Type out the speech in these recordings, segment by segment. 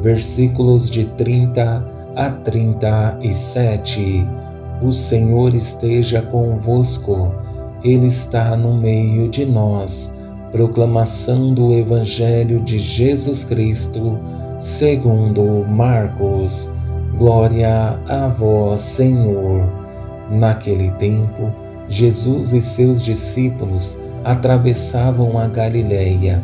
versículos de 30 a 37. O Senhor esteja convosco, Ele está no meio de nós. Proclamação do Evangelho de Jesus Cristo, segundo Marcos. Glória a vós, Senhor. Naquele tempo, Jesus e seus discípulos atravessavam a Galileia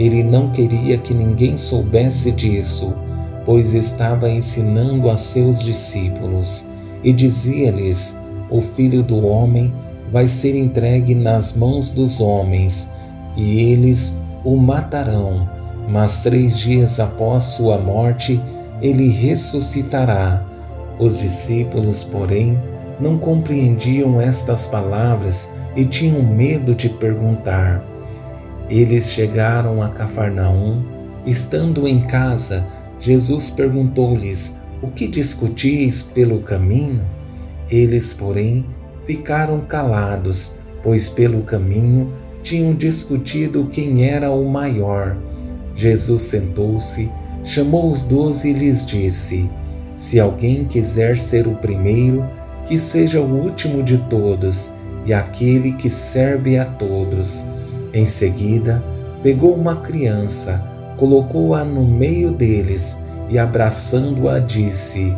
ele não queria que ninguém soubesse disso, pois estava ensinando a seus discípulos e dizia-lhes: O filho do homem vai ser entregue nas mãos dos homens, e eles o matarão, mas três dias após sua morte ele ressuscitará. Os discípulos, porém, não compreendiam estas palavras e tinham medo de perguntar. Eles chegaram a Cafarnaum. Estando em casa, Jesus perguntou-lhes: O que discutis pelo caminho? Eles, porém, ficaram calados, pois pelo caminho tinham discutido quem era o maior. Jesus sentou-se, chamou os doze e lhes disse: Se alguém quiser ser o primeiro, que seja o último de todos e aquele que serve a todos. Em seguida, pegou uma criança, colocou-a no meio deles e, abraçando-a, disse: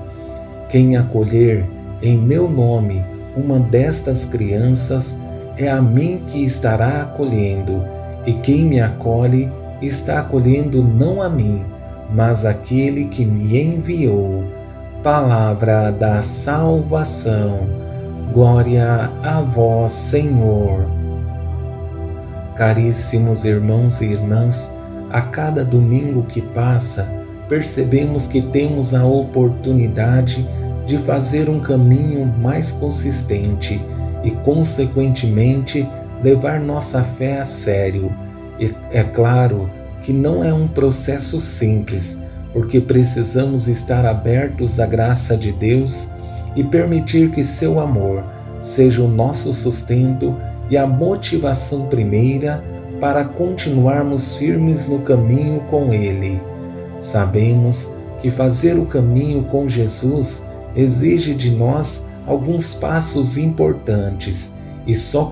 Quem acolher em meu nome uma destas crianças, é a mim que estará acolhendo, e quem me acolhe está acolhendo não a mim, mas aquele que me enviou. Palavra da salvação. Glória a vós, Senhor. Caríssimos irmãos e irmãs, a cada domingo que passa, percebemos que temos a oportunidade de fazer um caminho mais consistente e, consequentemente, levar nossa fé a sério. E é claro que não é um processo simples, porque precisamos estar abertos à graça de Deus e permitir que seu amor seja o nosso sustento e a motivação primeira para continuarmos firmes no caminho com Ele. Sabemos que fazer o caminho com Jesus exige de nós alguns passos importantes e só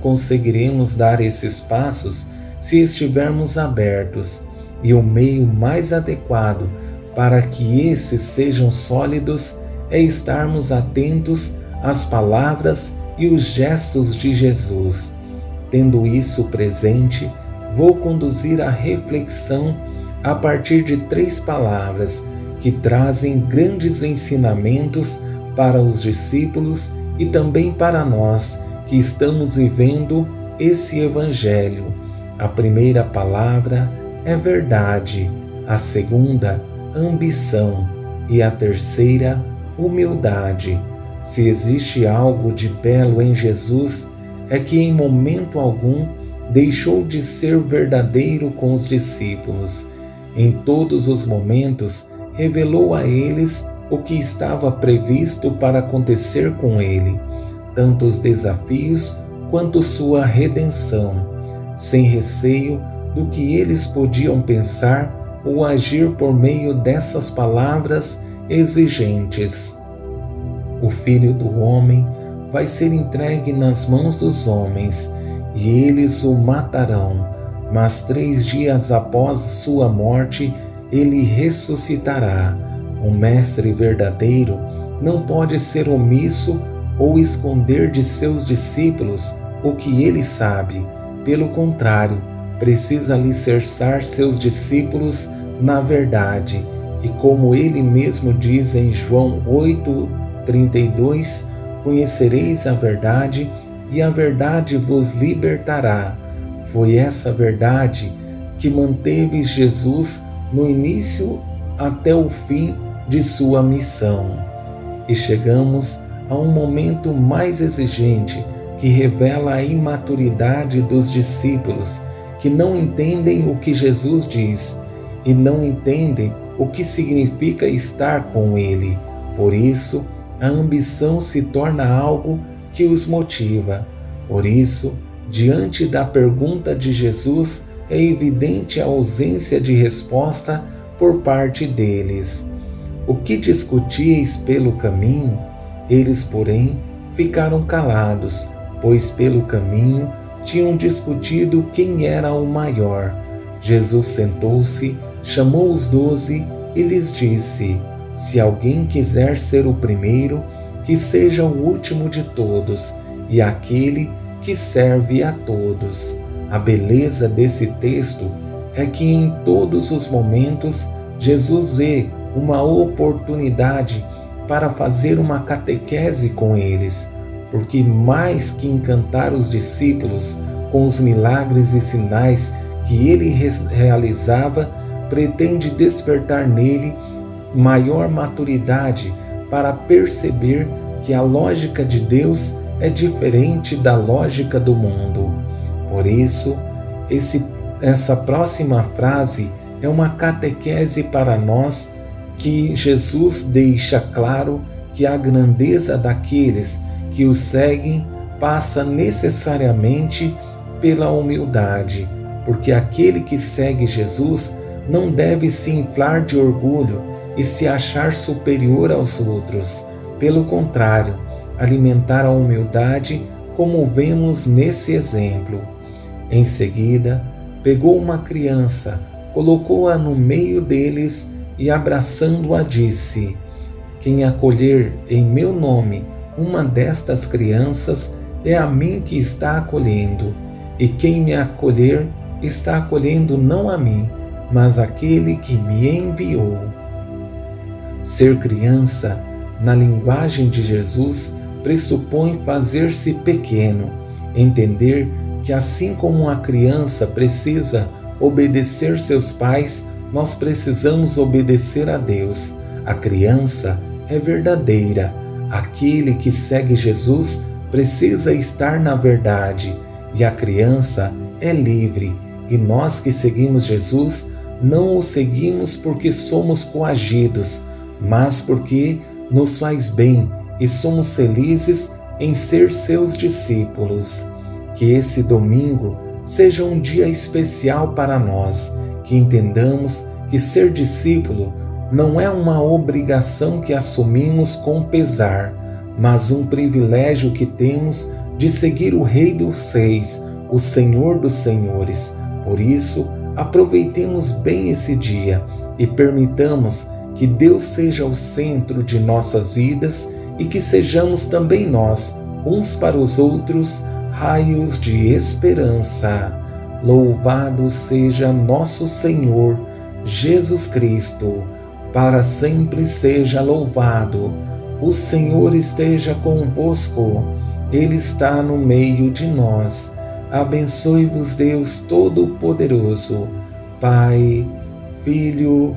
conseguiremos dar esses passos se estivermos abertos, e o meio mais adequado para que esses sejam sólidos é estarmos atentos às palavras e os gestos de Jesus. Tendo isso presente, vou conduzir a reflexão a partir de três palavras que trazem grandes ensinamentos para os discípulos e também para nós que estamos vivendo esse Evangelho. A primeira palavra é verdade, a segunda, ambição e a terceira, humildade. Se existe algo de belo em Jesus, é que em momento algum deixou de ser verdadeiro com os discípulos. Em todos os momentos, revelou a eles o que estava previsto para acontecer com ele, tanto os desafios quanto sua redenção, sem receio do que eles podiam pensar ou agir por meio dessas palavras exigentes o Filho do Homem vai ser entregue nas mãos dos homens, e eles o matarão, mas três dias após sua morte ele ressuscitará. O Mestre verdadeiro não pode ser omisso ou esconder de seus discípulos o que ele sabe. Pelo contrário, precisa alicerçar seus discípulos na verdade. E como ele mesmo diz em João 8, 32 Conhecereis a verdade, e a verdade vos libertará. Foi essa verdade que manteve Jesus no início até o fim de sua missão. E chegamos a um momento mais exigente que revela a imaturidade dos discípulos que não entendem o que Jesus diz e não entendem o que significa estar com Ele. Por isso, a ambição se torna algo que os motiva. Por isso, diante da pergunta de Jesus, é evidente a ausência de resposta por parte deles. O que discutíeis pelo caminho? Eles, porém, ficaram calados, pois pelo caminho tinham discutido quem era o maior. Jesus sentou-se, chamou os doze e lhes disse: Se alguém quiser ser o primeiro, que seja o último de todos e aquele que serve a todos. A beleza desse texto é que em todos os momentos Jesus vê uma oportunidade para fazer uma catequese com eles, porque mais que encantar os discípulos com os milagres e sinais que ele realizava, pretende despertar nele maior maturidade para perceber que a lógica de Deus é diferente da lógica do mundo. Por isso, esse, essa próxima frase é uma catequese para nós que Jesus deixa claro que a grandeza daqueles que o seguem passa necessariamente pela humildade, porque aquele que segue Jesus não deve se inflar de orgulho e se achar superior aos outros. Pelo contrário, alimentar a humildade, como vemos nesse exemplo. Em seguida, pegou uma criança, colocou-a no meio deles e, abraçando-a, disse: Quem acolher em meu nome uma destas crianças é a mim que está acolhendo, e quem me acolher está acolhendo não a mim, mas aquele que me enviou. Ser criança, na linguagem de Jesus, pressupõe fazer-se pequeno, entender que assim como a criança precisa obedecer seus pais, nós precisamos obedecer a Deus. A criança é verdadeira. Aquele que segue Jesus precisa estar na verdade, e a criança é livre. E nós que seguimos Jesus não o seguimos porque somos coagidos, mas porque nos faz bem e somos felizes em ser seus discípulos. Que esse domingo seja um dia especial para nós, que entendamos que ser discípulo não é uma obrigação que assumimos com pesar, mas um privilégio que temos de seguir o Rei dos Reis, o Senhor dos Senhores. Por isso, aproveitemos bem esse dia e permitamos que Deus seja o centro de nossas vidas e que sejamos também nós, uns para os outros, raios de esperança. Louvado seja nosso Senhor Jesus Cristo, para sempre seja louvado. O Senhor esteja convosco, Ele está no meio de nós. Abençoe-vos, Deus Todo-Poderoso, Pai, Filho